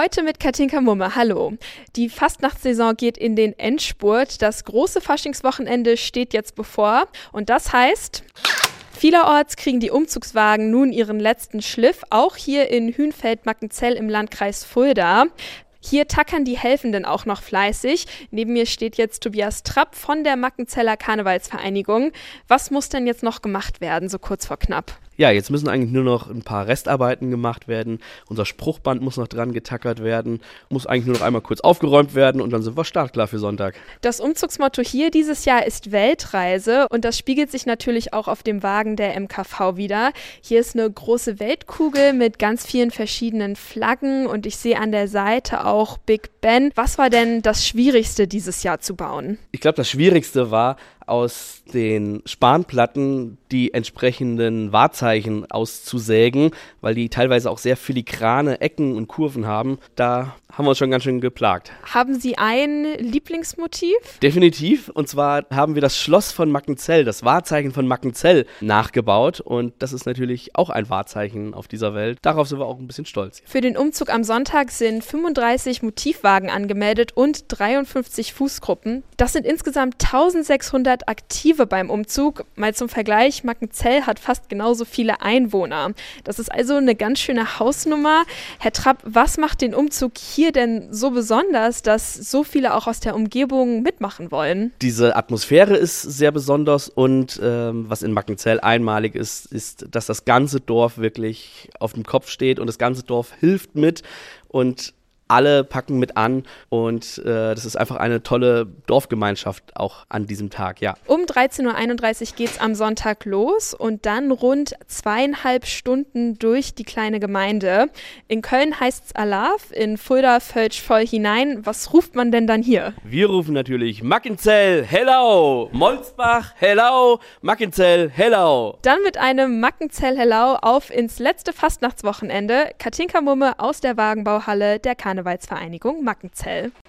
Heute mit Katinka Mumme. Hallo. Die Fastnachtssaison geht in den Endspurt. Das große Faschingswochenende steht jetzt bevor. Und das heißt. Vielerorts kriegen die Umzugswagen nun ihren letzten Schliff, auch hier in Hünfeld-Mackenzell im Landkreis Fulda. Hier tackern die Helfenden auch noch fleißig. Neben mir steht jetzt Tobias Trapp von der Mackenzeller Karnevalsvereinigung. Was muss denn jetzt noch gemacht werden, so kurz vor knapp? Ja, jetzt müssen eigentlich nur noch ein paar Restarbeiten gemacht werden. Unser Spruchband muss noch dran getackert werden, muss eigentlich nur noch einmal kurz aufgeräumt werden und dann sind wir startklar für Sonntag. Das Umzugsmotto hier dieses Jahr ist Weltreise und das spiegelt sich natürlich auch auf dem Wagen der MKV wieder. Hier ist eine große Weltkugel mit ganz vielen verschiedenen Flaggen und ich sehe an der Seite auch Big Ben. Was war denn das Schwierigste dieses Jahr zu bauen? Ich glaube, das Schwierigste war, aus den Spanplatten die entsprechenden Wahrzeichen auszusägen, weil die teilweise auch sehr filigrane Ecken und Kurven haben. Da haben wir uns schon ganz schön geplagt. Haben Sie ein Lieblingsmotiv? Definitiv. Und zwar haben wir das Schloss von Mackenzell, das Wahrzeichen von Mackenzell nachgebaut. Und das ist natürlich auch ein Wahrzeichen auf dieser Welt. Darauf sind wir auch ein bisschen stolz. Für den Umzug am Sonntag sind 35 Motivwagen angemeldet und 53 Fußgruppen. Das sind insgesamt 1600 Aktive beim Umzug. Mal zum Vergleich, Mackenzell hat fast genauso viele Einwohner. Das ist also eine ganz schöne Hausnummer. Herr Trapp, was macht den Umzug hier denn so besonders, dass so viele auch aus der Umgebung mitmachen wollen? Diese Atmosphäre ist sehr besonders und ähm, was in Mackenzell einmalig ist, ist, dass das ganze Dorf wirklich auf dem Kopf steht und das ganze Dorf hilft mit und alle packen mit an und äh, das ist einfach eine tolle Dorfgemeinschaft auch an diesem Tag, ja. Um 13.31 Uhr geht es am Sonntag los und dann rund zweieinhalb Stunden durch die kleine Gemeinde. In Köln heißt es Alaf, in Fulda Völsch voll hinein. Was ruft man denn dann hier? Wir rufen natürlich Mackenzell, Hellau, Molzbach, Hellau, Mackenzell, Hellau. Dann mit einem Mackenzell, Hellau auf ins letzte Fastnachtswochenende. Katinka Mumme aus der Wagenbauhalle der Karneval Karnevalsvereinigung Mackenzell.